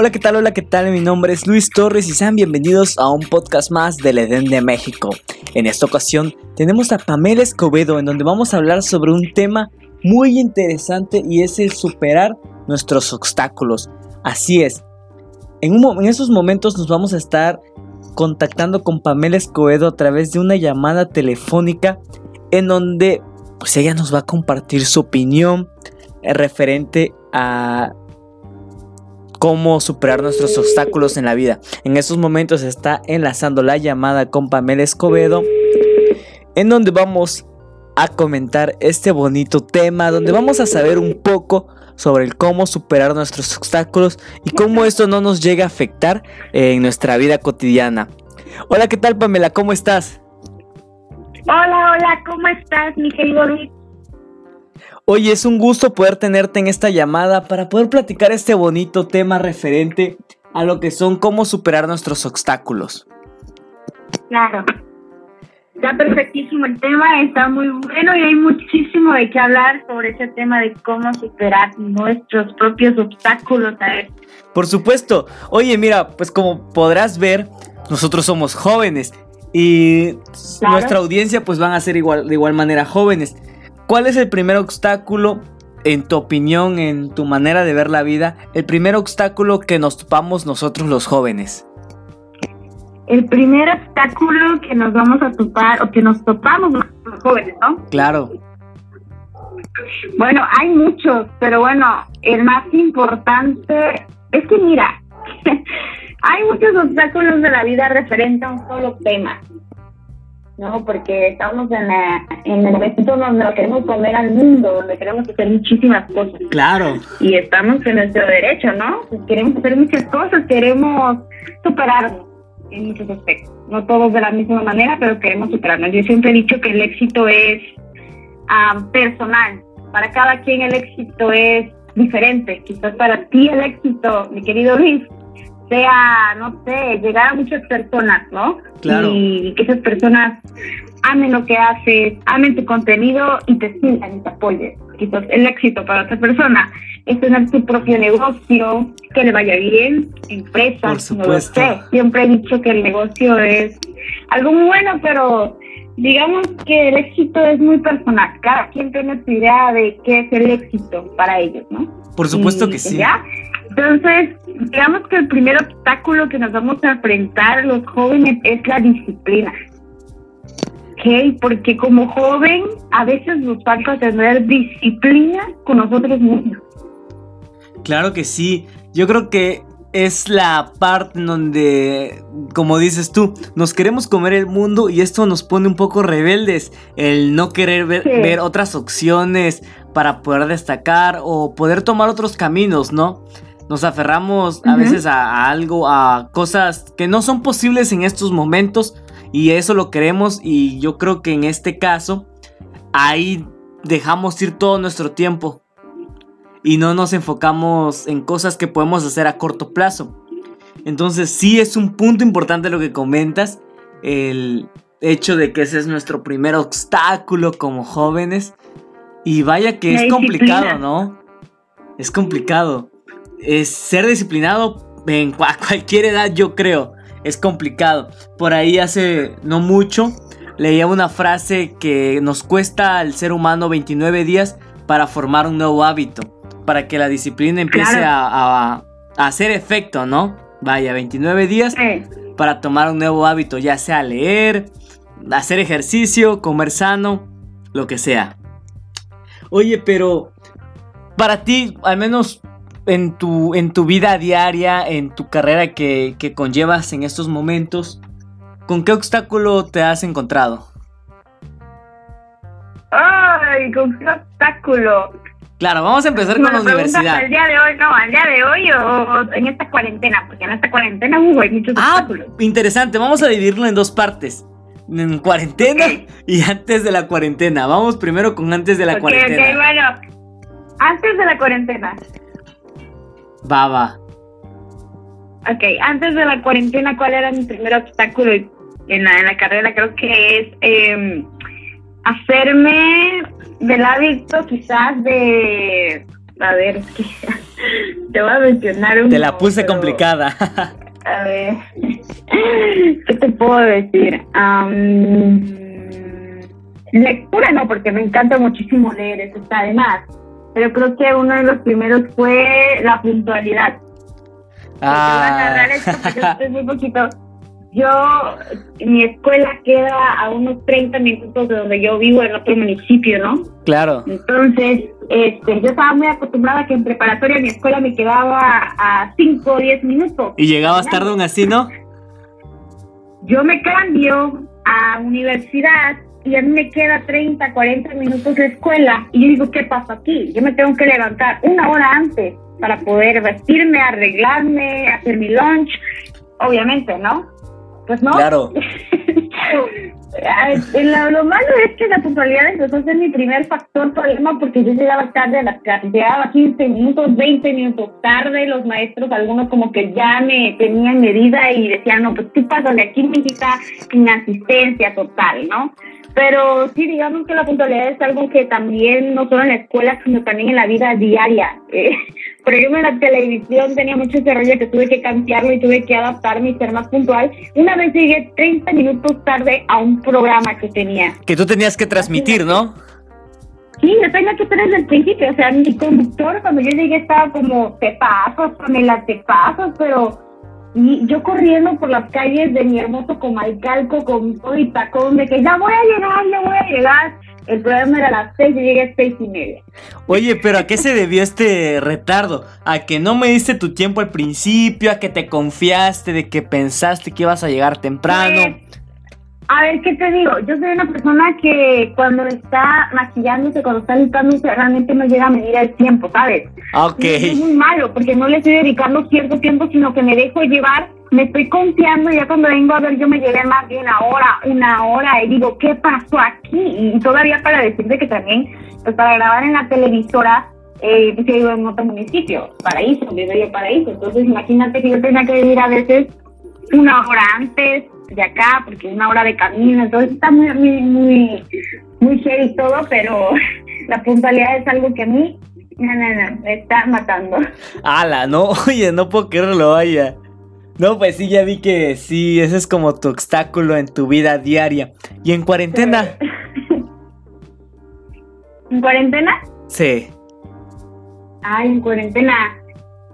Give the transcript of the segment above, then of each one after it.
Hola, ¿qué tal? Hola, ¿qué tal? Mi nombre es Luis Torres y sean bienvenidos a un podcast más del Edén de México. En esta ocasión tenemos a Pamela Escobedo en donde vamos a hablar sobre un tema muy interesante y es el superar nuestros obstáculos. Así es. En, en esos momentos nos vamos a estar contactando con Pamela Escobedo a través de una llamada telefónica en donde pues ella nos va a compartir su opinión referente a cómo superar nuestros obstáculos en la vida. En esos momentos está enlazando la llamada con Pamela Escobedo, en donde vamos a comentar este bonito tema, donde vamos a saber un poco sobre el cómo superar nuestros obstáculos y cómo esto no nos llega a afectar en nuestra vida cotidiana. Hola, ¿qué tal Pamela? ¿Cómo estás? Hola, hola, ¿cómo estás, mi querido? Oye, es un gusto poder tenerte en esta llamada para poder platicar este bonito tema referente a lo que son cómo superar nuestros obstáculos. Claro. Está perfectísimo el tema, está muy bueno y hay muchísimo de qué hablar sobre ese tema de cómo superar nuestros propios obstáculos. Por supuesto. Oye, mira, pues como podrás ver, nosotros somos jóvenes y nuestra audiencia pues van a ser igual, de igual manera jóvenes. ¿Cuál es el primer obstáculo, en tu opinión, en tu manera de ver la vida, el primer obstáculo que nos topamos nosotros los jóvenes? El primer obstáculo que nos vamos a topar o que nos topamos los jóvenes, ¿no? Claro. Bueno, hay muchos, pero bueno, el más importante es que mira, hay muchos obstáculos de la vida referente a un solo tema. ¿No? Porque estamos en, en el momento donde queremos comer al mundo, donde queremos hacer muchísimas cosas. Claro. Y estamos en nuestro derecho, ¿no? Pues queremos hacer muchas cosas, queremos superarnos en muchos aspectos. No todos de la misma manera, pero queremos superarnos. Yo siempre he dicho que el éxito es ah, personal. Para cada quien el éxito es diferente. Quizás para ti el éxito, mi querido Luis, sea, no sé, llegar a muchas personas, ¿no? Claro. Y que esas personas amen lo que haces, amen tu contenido y te sigan y te apoyen. Quizás el éxito para otra persona es tener tu propio negocio, que le vaya bien, empresa, Por supuesto. no lo sé. Siempre he dicho que el negocio es algo muy bueno, pero digamos que el éxito es muy personal. Cada quien tiene su idea de qué es el éxito para ellos, ¿no? Por supuesto que sí. ¿ya? Entonces, digamos que el primer obstáculo que nos vamos a enfrentar los jóvenes es la disciplina. ¿Ok? Porque como joven a veces nos falta tener disciplina con nosotros mismos. Claro que sí. Yo creo que es la parte en donde, como dices tú, nos queremos comer el mundo y esto nos pone un poco rebeldes. El no querer ver, ver otras opciones para poder destacar o poder tomar otros caminos, ¿no? Nos aferramos a veces a, algo, a cosas que no son posibles en estos momentos y eso lo queremos y yo creo que en este caso ahí dejamos ir todo nuestro tiempo y no nos enfocamos en cosas que podemos hacer a corto plazo. Entonces sí es un punto importante lo que comentas, el hecho de que ese es nuestro primer obstáculo como jóvenes y vaya que es complicado, ¿no? Es complicado es ser disciplinado en cualquier edad, yo creo, es complicado. Por ahí hace no mucho leía una frase que nos cuesta al ser humano 29 días para formar un nuevo hábito, para que la disciplina empiece a, hacer efecto, ¿no? Vaya, 29 días para tomar un nuevo hábito, ya sea leer, hacer ejercicio, comer sano, lo que sea. Oye, pero para ti, al menos en tu, en tu vida diaria, en tu carrera que, que conllevas en estos momentos, ¿con qué obstáculo te has encontrado? Ay, con qué obstáculo. Claro, vamos a empezar con la universidad. ¿Al día de hoy, no, al día de hoy o, en esta cuarentena? Porque en esta cuarentena hubo hay muchos ah, obstáculos. interesante, vamos a dividirlo en dos partes. En cuarentena y antes de la cuarentena. Vamos primero con antes de la cuarentena. Ok, bueno. Antes de la cuarentena. Baba. Ok, antes de la cuarentena, ¿cuál era mi primer obstáculo en la, en la carrera? Creo que es eh, hacerme del hábito quizás de a ver, es que te voy a mencionar un. Te la puse complicada. A ver, ¿qué te puedo decir? lectura no, porque me encanta muchísimo leer, eso está de más. Pero creo que uno de los primeros fue la puntualidad. Ah. estoy muy poquito. Yo, mi escuela queda a unos 30 minutos de donde yo vivo, en otro municipio, ¿no? Claro. Entonces, este, yo estaba muy acostumbrada que en preparatoria mi escuela me quedaba a 5 o 10 minutos. ¿Y llegabas tarde aún así, no? Yo me cambio a universidad y a mí me queda 30, 40 minutos de escuela. Y yo digo, ¿qué pasa aquí? Yo me tengo que levantar una hora antes para poder vestirme, arreglarme, hacer mi lunch. Obviamente, ¿no? Pues no. Claro. lo, lo, malo es que la puntualidad empezó a ser mi primer factor problema porque yo llegaba tarde a las clases, llegaba 15 minutos, 20 minutos tarde, los maestros, algunos como que ya me tenían medida y decían, no, pues tú pasas de aquí, necesita inasistencia total, ¿no? Pero sí, digamos que la puntualidad es algo que también no solo en la escuela, sino también en la vida diaria. Eh, por ejemplo, en la televisión tenía mucho ese rollo que tuve que cambiarlo y tuve que adaptarme y ser más puntual. Una vez llegué 30 minutos tarde a un programa que tenía. Que tú tenías que transmitir, ¿no? Sí, yo tenía que estar desde el principio. O sea, mi conductor cuando yo llegué estaba como, te pasos, Pamela, te pasos, pero y yo corriendo por las calles de mi hermoso Comalcalco con todo y tacón de que ya voy a llegar, ya voy a llegar. El programa era a las seis y llegué a seis y media. Oye, pero ¿a qué se debió este retardo? ¿A que no me diste tu tiempo al principio? ¿A que te confiaste de que pensaste que ibas a llegar temprano? Pues, a ver, ¿qué te digo? Yo soy una persona que cuando está maquillándose, cuando está listándose, realmente no llega a medir el tiempo, ¿sabes? Ok. es muy malo, porque no le estoy dedicando cierto tiempo, sino que me dejo llevar, me estoy confiando, y ya cuando vengo a ver, yo me llevé más de una hora, una hora, y digo, ¿qué pasó aquí? Y todavía para decirte que también, pues para grabar en la televisora, eh, pues yo vivo en otro municipio, Paraíso, vivo yo Paraíso, entonces imagínate que yo tenía que venir a veces una hora antes, de acá, porque una hora de camino, entonces está muy, muy, muy, muy y todo, pero la puntualidad es algo que a mí, no, no, no, me está matando. Ala, no, oye, no puedo creerlo, vaya. No, pues sí, ya vi que sí, ese es como tu obstáculo en tu vida diaria. ¿Y en cuarentena? ¿En cuarentena? Sí. Ay, en cuarentena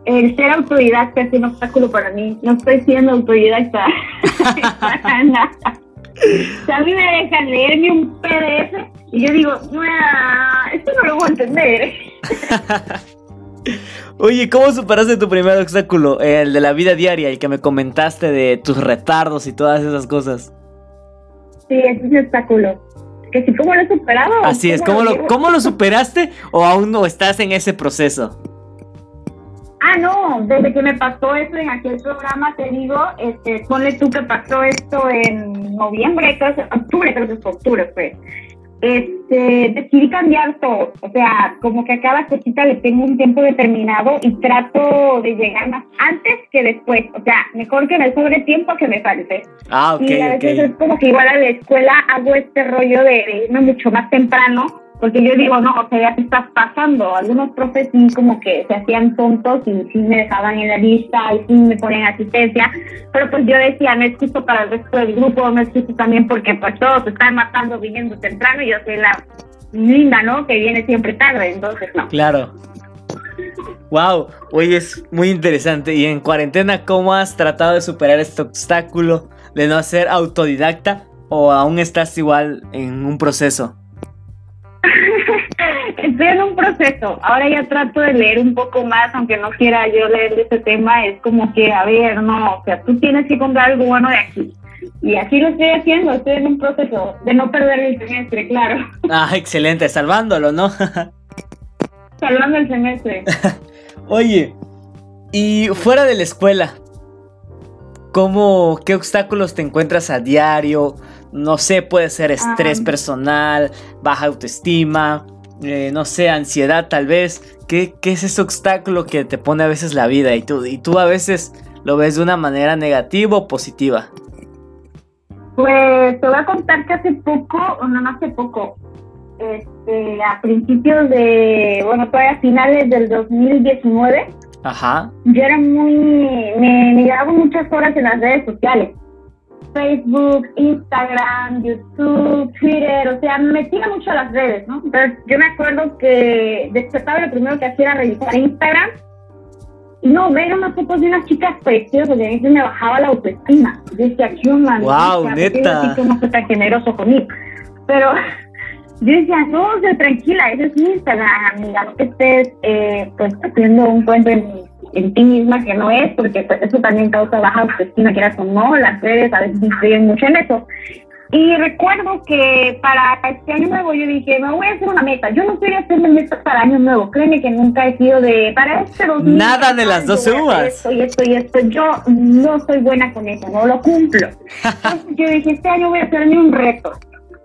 el ser autodidacta es un obstáculo para mí. No estoy siendo autodidacta para nada. O sea, a mí me dejan leerme un PDF y yo digo, esto no lo voy a entender. Oye, ¿cómo superaste tu primer obstáculo? El de la vida diaria, el que me comentaste de tus retardos y todas esas cosas. Sí, ese es un obstáculo. Que sí, ¿cómo lo he superado? Así es, ¿cómo lo, ¿cómo lo superaste o aún no estás en ese proceso? Ah, no, desde que me pasó eso en aquel programa, te digo, este, ponle tú que pasó esto en noviembre, creo octubre, creo que fue octubre, pues. Este, decidí cambiar todo, o sea, como que a cada cosita le tengo un tiempo determinado y trato de llegar más antes que después, o sea, mejor que me sobre tiempo que me falte. Ah, ok, Y a veces es como que igual a la escuela hago este rollo de irme mucho más temprano, porque yo digo, no, o sea, ya te estás pasando. Algunos profes sí como que se hacían tontos y sí me dejaban en la lista y sí me ponían asistencia, pero pues yo decía, no es justo para el resto del grupo, no es justo también porque pues todos están matando viniendo temprano y yo soy la linda, ¿no? Que viene siempre tarde, entonces no. Claro. Wow, hoy es muy interesante. Y en cuarentena, ¿cómo has tratado de superar este obstáculo de no ser autodidacta o aún estás igual en un proceso? Estoy en un proceso. Ahora ya trato de leer un poco más, aunque no quiera yo leer de este tema. Es como que, a ver, no, o sea, tú tienes que comprar algo bueno de aquí. Y así lo estoy haciendo. Estoy en un proceso de no perder el semestre, claro. Ah, excelente, salvándolo, ¿no? Salvando el semestre. Oye, y fuera de la escuela, ¿cómo, qué obstáculos te encuentras a diario? no sé, puede ser estrés personal, baja autoestima, eh, no sé, ansiedad tal vez. ¿Qué, ¿Qué, es ese obstáculo que te pone a veces la vida y tú, y tú a veces lo ves de una manera negativa o positiva? Pues te voy a contar que hace poco, o no, no hace poco, este, a principios de, bueno, todavía a finales del 2019. Ajá. Yo era muy, me, me llevaba muchas horas en las redes sociales. Facebook, Instagram, YouTube, Twitter, o sea, me metía mucho a las redes, ¿no? Entonces, yo me acuerdo que despertaba lo primero que hacía era revisar Instagram y no, ver unas fotos de unas chicas preciosas a mí me bajaba la autoestima. Yo decía, ¿qué onda? Wow, neta. Yo no soy tan generoso conmigo. Pero yo decía, no, o sea, tranquila, eso es Instagram, amiga, no que estés eh, pues haciendo un cuento en en ti misma que no es, porque pues eso también causa baja autoestima, quieras o no, las redes a veces influyen mucho en eso. Y recuerdo que para este año nuevo yo dije, me voy a hacer una meta. Yo no quería hacerme meta para año nuevo. Créeme que nunca he sido de, para este 2000, Nada de las 12 uvas. Esto y esto y esto. Yo no soy buena con eso, no lo cumplo. Entonces yo dije, este año voy a hacerme un reto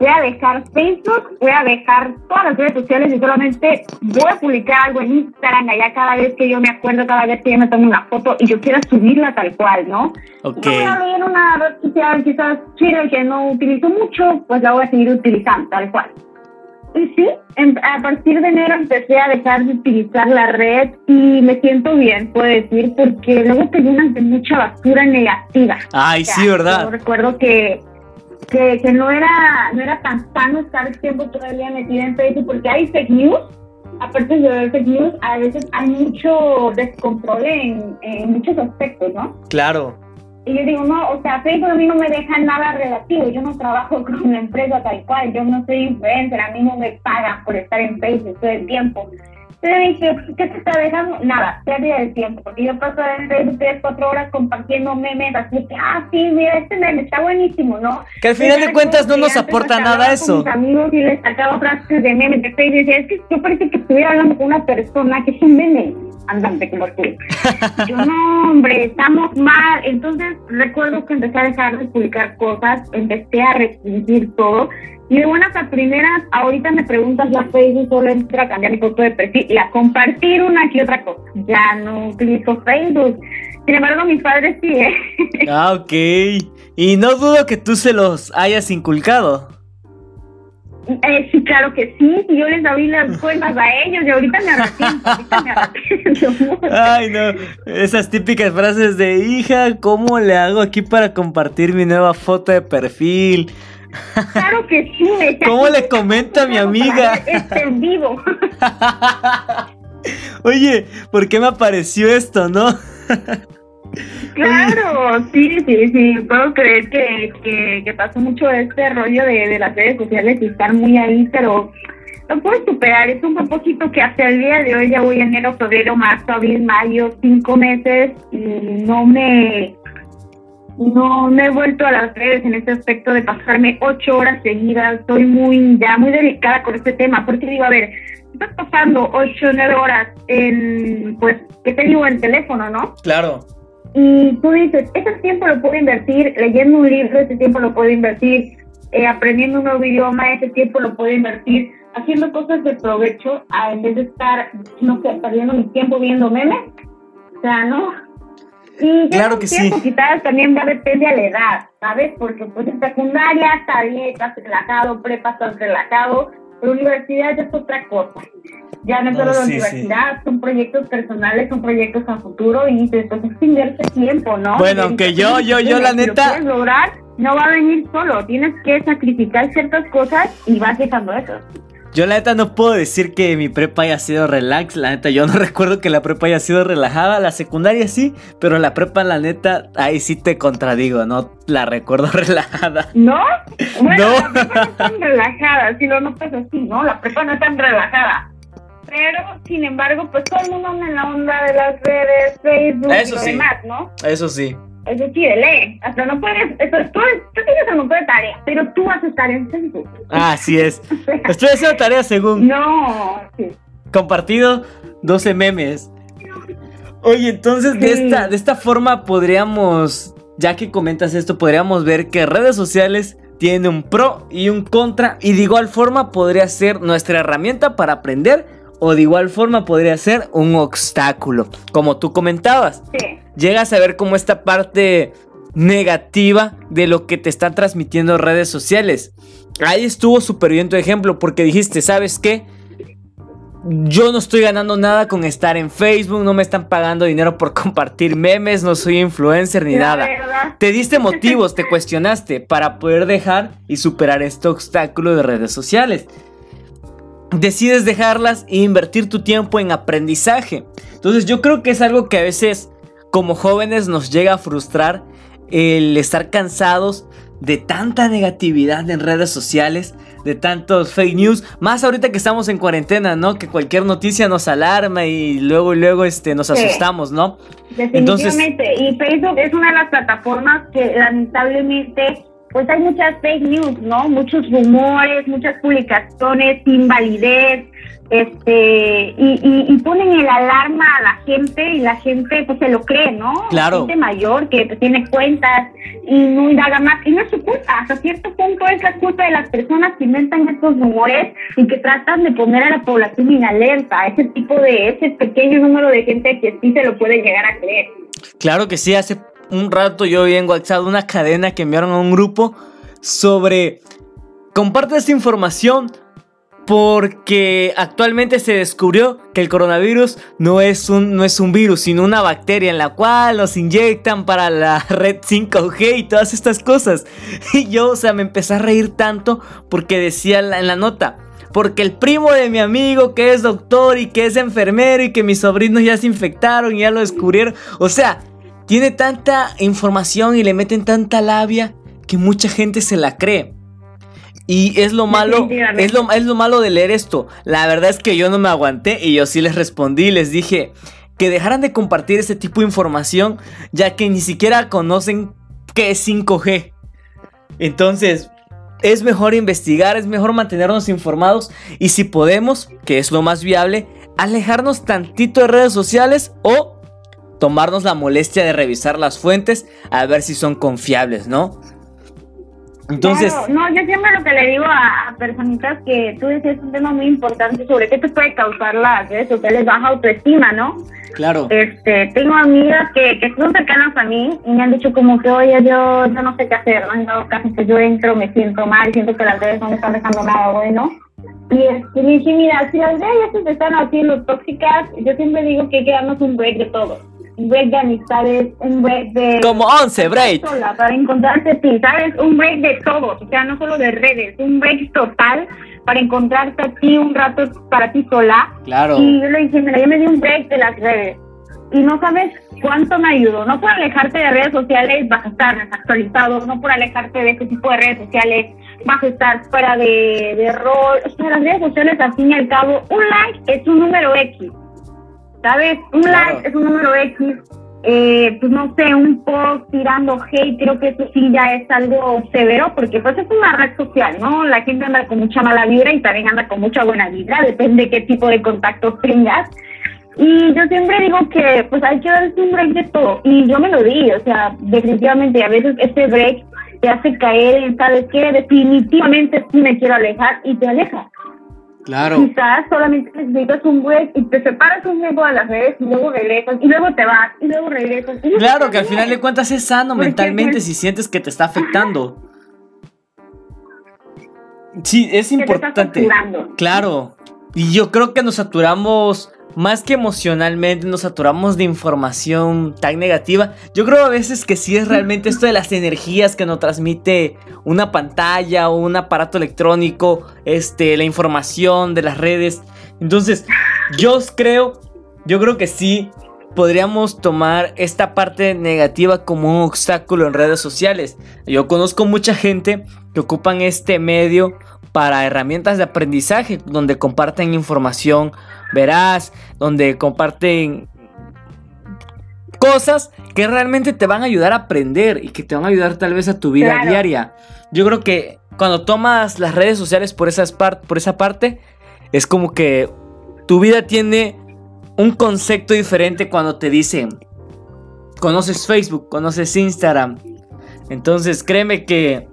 voy a dejar Facebook, voy a dejar todas las redes sociales y solamente voy a publicar algo en Instagram allá cada vez que yo me acuerdo, cada vez que yo me tomo una foto y yo quiera subirla tal cual, ¿no? Ok. voy a leer una red social quizás chida que no utilizo mucho, pues la voy a seguir utilizando tal cual. Y sí, a partir de enero empecé a dejar de utilizar la red y me siento bien, puedo decir, porque luego te llenas de mucha basura negativa. Ay, sí, ¿verdad? Yo recuerdo que que, que no era no era tan sano estar el tiempo todavía metida en Facebook porque hay fake news aparte de ver fake news a veces hay mucho descontrol en, en muchos aspectos no Claro. y yo digo no o sea Facebook a mí no me deja nada relativo yo no trabajo con una empresa tal cual yo no soy influencer a mí no me pagan por estar en Facebook todo el tiempo pero dije, ¿qué te está dejando? Nada, pérdida de tiempo, porque yo paso Facebook 3, 4 horas compartiendo memes, así que, ah, sí, mira, este meme está buenísimo, ¿no? Que al final de cuentas no nos aporta nada eso. Con mis amigos y les sacaba frases de memes de Facebook y decía, es que yo parece que estuviera hablando con una persona que es un meme andante como tú. no, hombre, estamos mal. Entonces, recuerdo que empecé a dejar de publicar cosas, empecé a restringir todo y de buenas a primeras, ahorita me preguntas la Facebook, solo entro a cambiar mi foto de perfil y a compartir una que otra cosa. Ya no utilizo Facebook. Sin embargo, mis padres sí, ¿eh? Ah, ok. Y no dudo que tú se los hayas inculcado. Eh, sí, claro que sí. Yo les doy las cuentas a ellos y ahorita me arrepiento. Ahorita me arrepiento. Ay, no. Esas típicas frases de hija, ¿cómo le hago aquí para compartir mi nueva foto de perfil? Claro que sí. ¿Cómo le comenta a mi amiga? Este en vivo. Oye, ¿por qué me apareció esto, no? Claro, sí, sí, sí. Puedo creer que, que, que pasó mucho este rollo de, de las redes sociales y estar muy ahí, pero lo puedo superar. Es un propósito que hasta el día de hoy ya voy enero, febrero, marzo, abril, mayo, cinco meses y no me no me he vuelto a las redes en este aspecto de pasarme ocho horas seguidas. Estoy muy, ya muy delicada con este tema, porque digo, a ver, estás pasando ocho nueve horas en, pues, ¿qué te digo? En teléfono, ¿no? Claro. Y tú dices, ese tiempo lo puedo invertir leyendo un libro, ese tiempo lo puedo invertir eh, aprendiendo un nuevo idioma, ese tiempo lo puedo invertir haciendo cosas de provecho, a, en vez de estar, no sé, perdiendo mi tiempo viendo memes. O sea, no, y claro que sí. Quizás también va a depender de la edad, ¿sabes? Porque pues en secundaria está bien, estás relajado, prepa estás relajado, pero universidad ya es otra cosa. Ya no es solo la universidad, son proyectos personales, son proyectos a futuro y después es invierte tiempo, ¿no? Bueno, aunque yo, yo, yo la neta... Si lo lograr, no va a venir solo, tienes que sacrificar ciertas cosas y vas dejando eso. Yo la neta no puedo decir que mi prepa haya sido relax, la neta yo no recuerdo que la prepa haya sido relajada, la secundaria sí, pero la prepa la neta ahí sí te contradigo, no la recuerdo relajada. ¿No? Bueno, no. la prepa no es tan relajada, si lo notas así, ¿no? La prepa no es tan relajada. Pero, sin embargo, pues todo el mundo anda en la onda de las redes, Facebook Eso y lo sí. demás, ¿no? Eso sí. Eso sí, de lee. Hasta no puedes. Eso, tú, tú tienes un montón de tareas, pero tú vas a estar en Facebook. Así es. Estoy haciendo tareas según. No, sí. Compartido 12 memes. Oye, entonces de esta, de esta forma podríamos, ya que comentas esto, podríamos ver que redes sociales tienen un pro y un contra. Y de igual forma podría ser nuestra herramienta para aprender. O de igual forma podría ser un obstáculo. Como tú comentabas. Sí. llegas a ver como esta parte negativa de lo que te están transmitiendo redes sociales. Ahí estuvo súper bien tu ejemplo porque dijiste, ¿sabes qué? Yo no estoy ganando nada con estar en Facebook, no me están pagando dinero por compartir memes, no soy influencer ni nada. Te diste motivos, te cuestionaste para poder dejar y superar este obstáculo de redes sociales. Decides dejarlas e invertir tu tiempo en aprendizaje. Entonces yo creo que es algo que a veces como jóvenes nos llega a frustrar el estar cansados de tanta negatividad en redes sociales, de tantos fake news, más ahorita que estamos en cuarentena, ¿no? Que cualquier noticia nos alarma y luego luego este nos asustamos, ¿no? Definitivamente, y Facebook es una de las plataformas que lamentablemente pues hay muchas fake news, ¿no? Muchos rumores, muchas publicaciones sin validez, este, y, ponen el alarma a la gente y la gente pues se lo cree, ¿no? Claro. Gente mayor que pues, tiene cuentas y no indaga más, y no es su culpa, hasta cierto punto es la culpa de las personas que inventan estos rumores y que tratan de poner a la población en alerta, ese tipo de, ese pequeño número de gente que sí se lo puede llegar a creer. Claro que sí, hace un rato yo vi en WhatsApp una cadena que enviaron a un grupo sobre comparte esta información porque actualmente se descubrió que el coronavirus no es un, no es un virus, sino una bacteria en la cual nos inyectan para la red 5G y todas estas cosas. Y yo, o sea, me empecé a reír tanto porque decía en la nota, porque el primo de mi amigo que es doctor y que es enfermero y que mis sobrinos ya se infectaron y ya lo descubrieron. O sea, tiene tanta información y le meten tanta labia que mucha gente se la cree. Y es lo malo, es lo, es lo malo de leer esto. La verdad es que yo no me aguanté y yo sí les respondí, les dije que dejaran de compartir ese tipo de información ya que ni siquiera conocen qué es 5G. Entonces, es mejor investigar, es mejor mantenernos informados y si podemos, que es lo más viable, alejarnos tantito de redes sociales o tomarnos la molestia de revisar las fuentes a ver si son confiables, ¿no? Entonces. no, yo siempre lo que le digo a, personitas que tú decías un tema muy importante sobre qué te puede causar las redes sociales, baja autoestima, ¿no? Claro. Este, tengo amigas que, que son cercanas a mí y me han dicho como que, oye, yo, yo no sé qué hacer, ¿no? En dado caso que yo entro, me siento mal, siento que las redes no me están dejando nada bueno. Y este, me dije, mira, si las redes ya se están haciendo tóxicas, yo siempre digo que hay que darnos un break de todo un break de amistades, un break de... Como 11 break. para encontrarte a ti, ¿sabes? Un break de todos, o sea, no solo de redes, un break total para encontrarte a ti un rato para ti sola. Claro. Y yo le dije, mira, yo me di un break de las redes. Y no sabes cuánto me ayudó. No por alejarte de redes sociales vas a estar desactualizado, no por alejarte de este tipo de redes sociales vas a estar fuera de, de rol. O sea, las redes sociales, al fin y al cabo, un like es un número X. ¿sabes? Un like es un número X, eh, pues no sé, un post tirando hate, creo que eso sí ya es algo severo, porque pues es una red social, ¿no? La gente anda con mucha mala vibra y también anda con mucha buena vibra, depende de qué tipo de contactos tengas. Y yo siempre digo que pues hay que darse un break de todo, y yo me lo di, o sea, definitivamente a veces este break te hace caer en, ¿sabes qué? Definitivamente sí me quiero alejar y te alejas. Claro. Quizás solamente necesitas un break y te separas un tiempo de las redes y luego regresas y luego te vas y luego regresas. claro, que al final de cuentas es sano mentalmente si sientes que te está afectando. Sí, es importante. Claro. Y yo creo que nos saturamos más que emocionalmente nos saturamos de información tan negativa. Yo creo a veces que sí es realmente esto de las energías que nos transmite una pantalla o un aparato electrónico, este, la información de las redes. Entonces, yo creo, yo creo que sí podríamos tomar esta parte negativa como un obstáculo en redes sociales. Yo conozco mucha gente que ocupan este medio para herramientas de aprendizaje, donde comparten información veraz, donde comparten cosas que realmente te van a ayudar a aprender y que te van a ayudar tal vez a tu vida diaria. Yo creo que cuando tomas las redes sociales por, esas por esa parte, es como que tu vida tiene un concepto diferente cuando te dicen, conoces Facebook, conoces Instagram. Entonces créeme que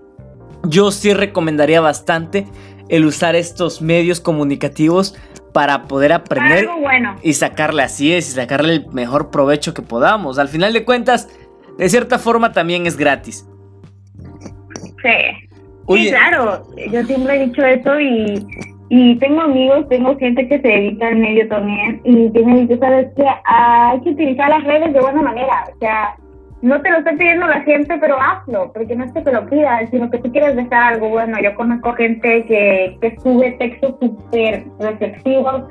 yo sí recomendaría bastante el usar estos medios comunicativos para poder aprender bueno. y sacarle así es y sacarle el mejor provecho que podamos. Al final de cuentas, de cierta forma también es gratis. Sí. Sí, claro, yo siempre he dicho eso y, y tengo amigos, tengo gente que se dedica al medio también y tiene dicho, sabes que hay que utilizar las redes de buena manera, o sea, no te lo está pidiendo la gente, pero hazlo, porque no es que te lo pidas, sino que tú quieres dejar algo bueno. Yo conozco gente que, que sube textos súper reflexivos,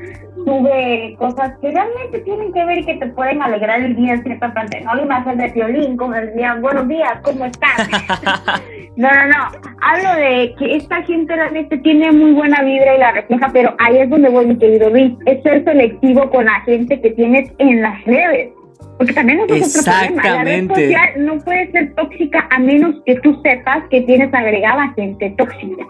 sube cosas que realmente tienen que ver y que te pueden alegrar el día en cierta parte. No le imagen de violín con el día, buenos días, ¿cómo estás? no, no, no. Hablo de que esta gente realmente tiene muy buena vibra y la refleja, pero ahí es donde voy, mi querido Luis, es ser selectivo con la gente que tienes en las redes porque también es otro problema. La red social no puede ser tóxica a menos que tú sepas que tienes agregada gente tóxica.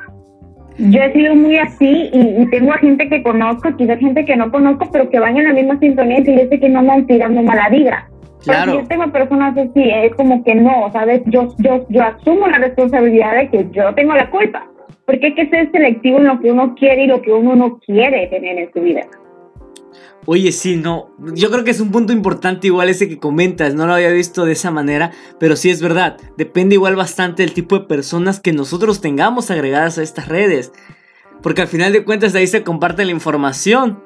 Yo he sido muy así y, tengo a gente que conozco, quizás gente que no conozco, pero que van en la misma sintonía y yo sé que no me van tirando mala vibra. Claro. Porque yo tengo personas así, es como que no, ¿sabes? Yo, yo, yo asumo la responsabilidad de que yo tengo la culpa. Porque hay que ser selectivo en lo que uno quiere y lo que uno no quiere tener en su vida. Oye, sí, no. Yo creo que es un punto importante igual ese que comentas. No lo había visto de esa manera, pero sí es verdad. Depende igual bastante del tipo de personas que nosotros tengamos agregadas a estas redes. Porque al final de cuentas de ahí se comparte la información.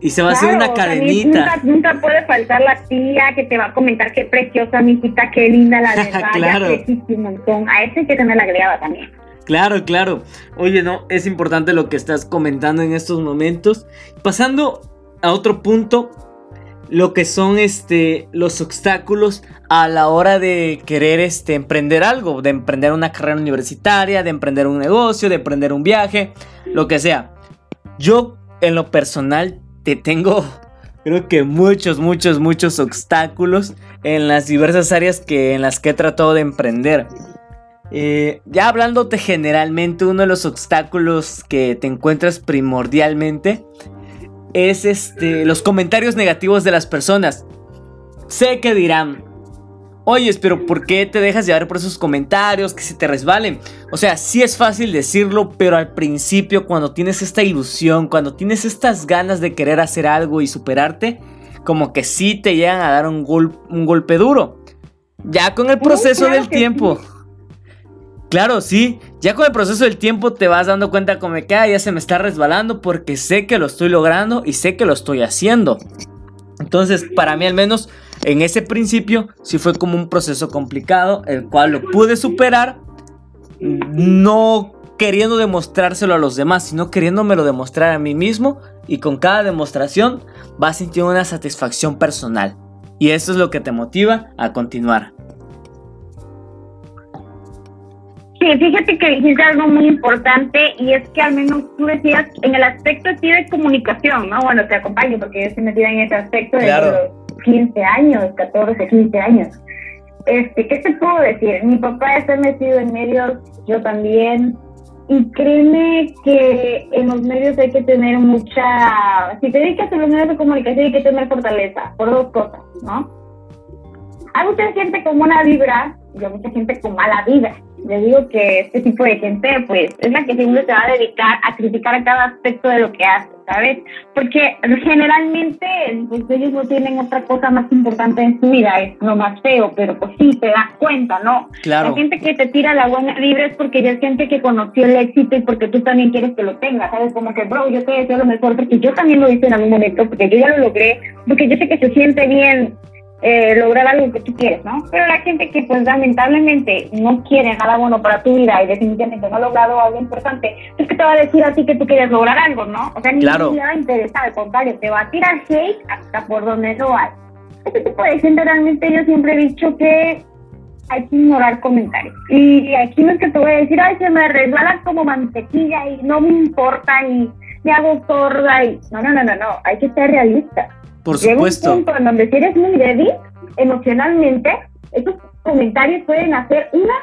Y se va a hacer una cadenita. Nunca, puede faltar la tía que te va a comentar qué preciosa, mi hijita, qué linda la verdad. claro. montón. A ese hay que tener agregada también. Claro, claro. Oye, no, es importante lo que estás comentando en estos momentos. Pasando a otro punto, lo que son este los obstáculos a la hora de querer este emprender algo, de emprender una carrera universitaria, de emprender un negocio, de emprender un viaje, lo que sea. Yo en lo personal te tengo creo que muchos muchos muchos obstáculos en las diversas áreas que en las que he tratado de emprender. Eh, ya hablándote generalmente, uno de los obstáculos que te encuentras primordialmente es este, los comentarios negativos de las personas. Sé que dirán, oye, pero ¿por qué te dejas llevar por esos comentarios que se te resbalen? O sea, sí es fácil decirlo, pero al principio cuando tienes esta ilusión, cuando tienes estas ganas de querer hacer algo y superarte, como que sí te llegan a dar un, un golpe duro. Ya con el proceso del tiempo. Claro, sí. Ya con el proceso del tiempo te vas dando cuenta como que ah, ya se me está resbalando porque sé que lo estoy logrando y sé que lo estoy haciendo. Entonces, para mí al menos en ese principio sí fue como un proceso complicado, el cual lo pude superar, no queriendo demostrárselo a los demás, sino queriéndomelo demostrar a mí mismo y con cada demostración vas sintiendo una satisfacción personal. Y eso es lo que te motiva a continuar. Sí, fíjate que dijiste algo muy importante y es que al menos tú decías en el aspecto de comunicación, ¿no? Bueno, te acompaño porque yo estoy metida en ese aspecto de los 15 años, 14, 15 años. Este, ¿Qué te puedo decir? Mi papá está metido en medios, yo también, y créeme que en los medios hay que tener mucha, si te dedicas a los medios de comunicación hay que tener fortaleza, por dos cosas, ¿no? Hay mucha gente con buena vibra y hay mucha gente con mala vibra yo digo que este tipo de gente, pues, es la que siempre se va a dedicar a criticar a cada aspecto de lo que hace, ¿sabes? Porque generalmente, pues, ellos no tienen otra cosa más importante en su vida, es lo más feo, pero pues sí, te das cuenta, ¿no? Claro. La gente que te tira la buena libre es porque ya es gente que conoció el éxito y porque tú también quieres que lo tengas, ¿sabes? Como que, bro, yo te deseo lo mejor porque yo también lo hice en algún momento, porque yo ya lo logré, porque yo sé que se siente bien eh, lograr algo que tú quieres, ¿no? Pero la gente que pues lamentablemente no quiere nada bueno para tu vida y definitivamente no ha logrado algo importante, es que te va a decir a ti que tú quieres lograr algo, ¿no? O sea, ni claro. le va a interesar, al contrario, te va a tirar hate hasta por donde no hay. Este tipo de gente realmente yo siempre he dicho que hay que ignorar comentarios. Y aquí no es que te voy a decir, ay, se me resbala como mantequilla y no me importa y me hago sorda y... No, no, no, no, no, hay que ser realista por supuesto. un punto en donde si eres muy débil emocionalmente, esos comentarios pueden hacer una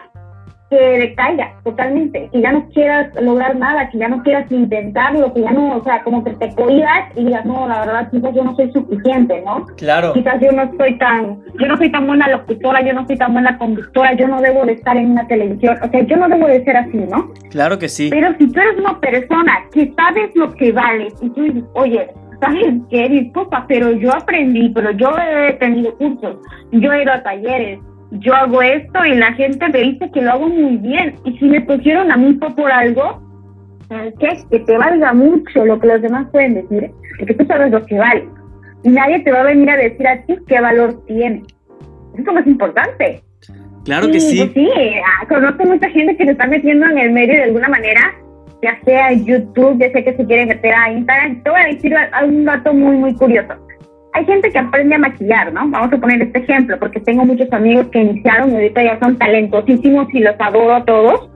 que decaiga totalmente, que ya no quieras lograr nada, que ya no quieras intentarlo, que ya no, o sea, como que te cohibas y digas, no, la verdad, quizás yo no soy suficiente, ¿no? Claro. Quizás yo no soy tan, yo no soy tan buena locutora, yo no soy tan buena conductora, yo no debo de estar en una televisión, o sea, yo no debo de ser así, ¿no? Claro que sí. Pero si tú eres una persona que sabes lo que vales y tú dices, oye, ¿sabes qué? Disculpa, pero yo aprendí, pero yo he tenido cursos, yo he ido a talleres, yo hago esto y la gente me dice que lo hago muy bien. Y si me pusieron a mí por algo, ¿sabes qué? Que te valga mucho lo que los demás pueden decir, porque tú sabes lo que vale. Y nadie te va a venir a decir a ti qué valor tiene. Eso es importante. Claro que sí. Pues sí, ah, conozco mucha gente que se está metiendo en el medio de alguna manera, ya sea YouTube, ya sea que se quiere meter a Instagram. Te voy a decir un dato muy, muy curioso. Hay gente que aprende a maquillar, ¿no? Vamos a poner este ejemplo, porque tengo muchos amigos que iniciaron y ahorita ya son talentosísimos y los adoro a todos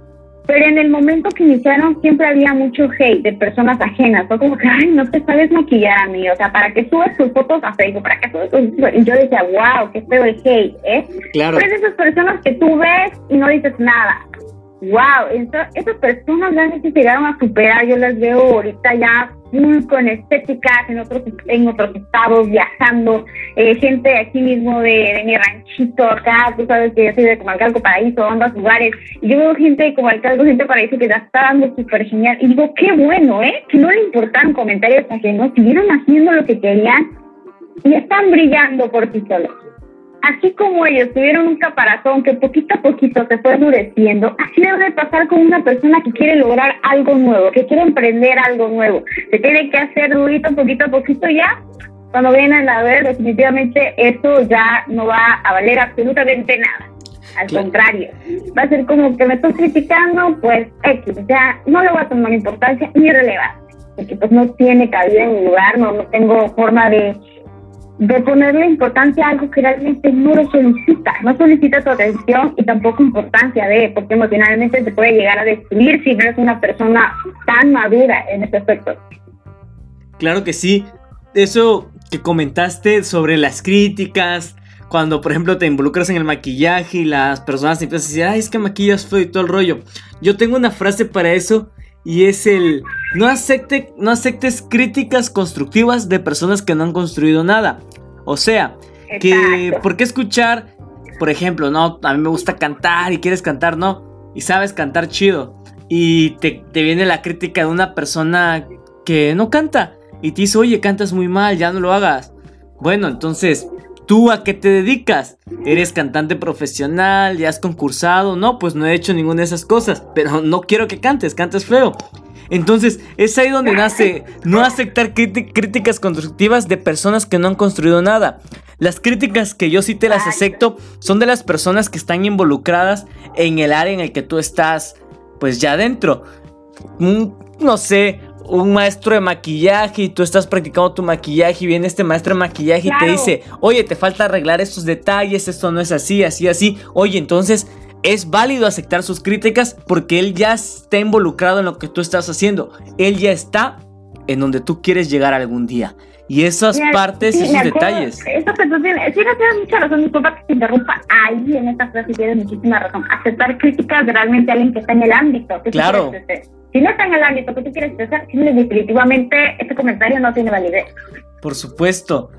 pero en el momento que iniciaron siempre había mucho hate de personas ajenas, fue como que, ay, no te sabes maquillar a mí, o sea, para que subas tus fotos a Facebook, para que subas tus... Y yo decía, wow, qué feo el hate, ¿eh? Claro. Pero esas personas que tú ves y no dices nada. Wow, esas personas realmente llegaron a superar, yo las veo ahorita ya full con estéticas en otros en otros estados, viajando, eh, gente aquí mismo de, mi ranchito acá, tú sabes que yo soy de Comalcalco Paraíso, ambos lugares, y yo veo gente de Comalcalco, gente de Paraíso que ya está dando súper genial, y digo, qué bueno, ¿eh? Que no le importan comentarios ajenos, siguieron haciendo lo que querían y están brillando por sí solos así como ellos tuvieron un caparazón que poquito a poquito se fue endureciendo, así debe pasar con una persona que quiere lograr algo nuevo, que quiere emprender algo nuevo. Se tiene que hacer durito poquito a poquito ya. Cuando vienen a ver, definitivamente eso ya no va a valer absolutamente nada. Al contrario, va a ser como que me estoy criticando, pues X, ya no le voy a tomar importancia ni relevancia, porque pues no tiene cabida en mi lugar, no, no tengo forma de de ponerle importancia a algo que realmente no lo solicita, no solicita tu atención y tampoco importancia de, porque emocionalmente te puede llegar a destruir si no eres una persona tan madura en ese aspecto. Claro que sí, eso que comentaste sobre las críticas, cuando por ejemplo te involucras en el maquillaje y las personas empiezan a decir, ay, es que maquillas feo y todo el rollo. Yo tengo una frase para eso y es el no, acepte, no aceptes críticas constructivas de personas que no han construido nada. O sea, que ¿por qué escuchar, por ejemplo, no, a mí me gusta cantar y quieres cantar, no, y sabes cantar chido, y te, te viene la crítica de una persona que no canta y te dice, oye, cantas muy mal, ya no lo hagas. Bueno, entonces, ¿Tú a qué te dedicas? ¿Eres cantante profesional? ¿Ya has concursado? No, pues no he hecho ninguna de esas cosas. Pero no quiero que cantes, cantes feo. Entonces, es ahí donde nace no aceptar críticas constructivas de personas que no han construido nada. Las críticas que yo sí te las acepto son de las personas que están involucradas en el área en el que tú estás, pues ya dentro. no sé, un maestro de maquillaje y tú estás practicando tu maquillaje y viene este maestro de maquillaje y te dice, oye, te falta arreglar estos detalles, esto no es así, así, así. Oye, entonces es válido aceptar sus críticas porque él ya está involucrado en lo que tú estás haciendo. Él ya está en donde tú quieres llegar algún día. Y esas partes, esos detalles. Eso que tú tienes, sí, no tienes mucha razón, disculpa que te interrumpa. Ahí en esta frase tienes muchísima razón. Aceptar críticas de realmente alguien que está en el ámbito. claro. Si no está en el ámbito que tú quieres expresar, definitivamente este comentario no tiene validez. Por supuesto.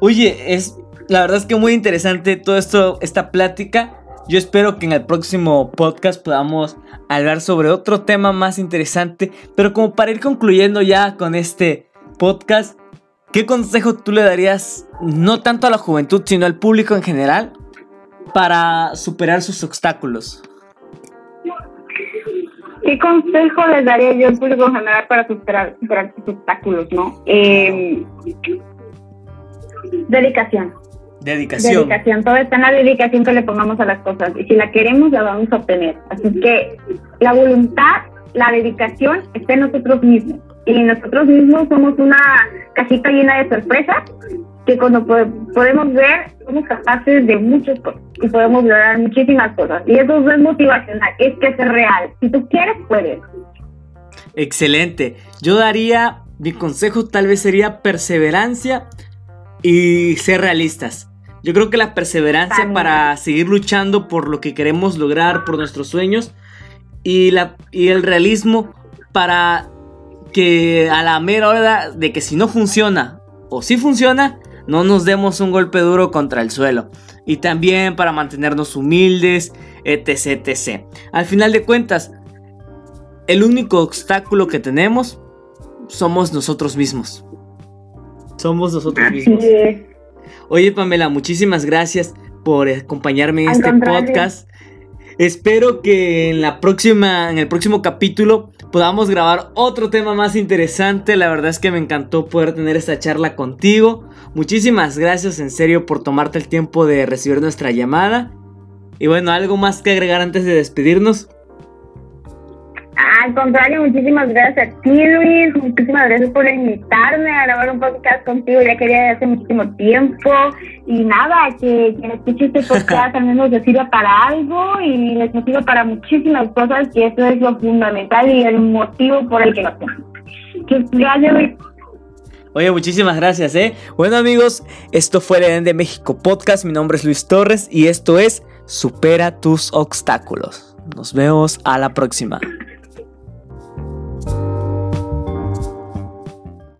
Oye, es la verdad es que muy interesante todo esto, esta plática. Yo espero que en el próximo podcast podamos hablar sobre otro tema más interesante. Pero como para ir concluyendo ya con este podcast, ¿qué consejo tú le darías no tanto a la juventud, sino al público en general para superar sus obstáculos? ¿Qué consejo les daría yo al público en general para superar, superar sus obstáculos, no? Eh, dedicación. Dedicación. Dedicación. Todo está en la dedicación que le pongamos a las cosas. Y si la queremos, la vamos a obtener. Así que la voluntad, la dedicación está en nosotros mismos. Y nosotros mismos somos una cajita llena de sorpresas que cuando podemos ver, somos capaces de muchas cosas y podemos lograr muchísimas cosas. Y eso es motivacional, es que es real. Si tú quieres, puedes. Excelente. Yo daría, mi consejo tal vez sería perseverancia y ser realistas. Yo creo que la perseverancia para seguir luchando por lo que queremos lograr, por nuestros sueños, y, la, y el realismo para que a la mera hora de que si no funciona o si funciona, no nos demos un golpe duro contra el suelo. Y también para mantenernos humildes, etc, etc. Al final de cuentas, el único obstáculo que tenemos somos nosotros mismos. somos nosotros mismos. Oye, Pamela, muchísimas gracias por acompañarme en este podcast. Espero que en la próxima, en el próximo capítulo podamos grabar otro tema más interesante. La verdad es que me encantó poder tener esta charla contigo. Muchísimas gracias en serio por tomarte el tiempo de recibir nuestra llamada. Y bueno, algo más que agregar antes de despedirnos. Al contrario, muchísimas gracias a ti, Luis. Muchísimas gracias por invitarme a grabar un podcast contigo. Ya quería hace muchísimo tiempo. Y nada, que quien escuche este podcast también nos sirva para algo y les sirva para muchísimas cosas. Y eso es lo fundamental y el motivo por el que lo hacemos. Gracias, Luis. Oye, muchísimas gracias, ¿eh? Bueno, amigos, esto fue el de México Podcast. Mi nombre es Luis Torres y esto es Supera tus obstáculos. Nos vemos a la próxima.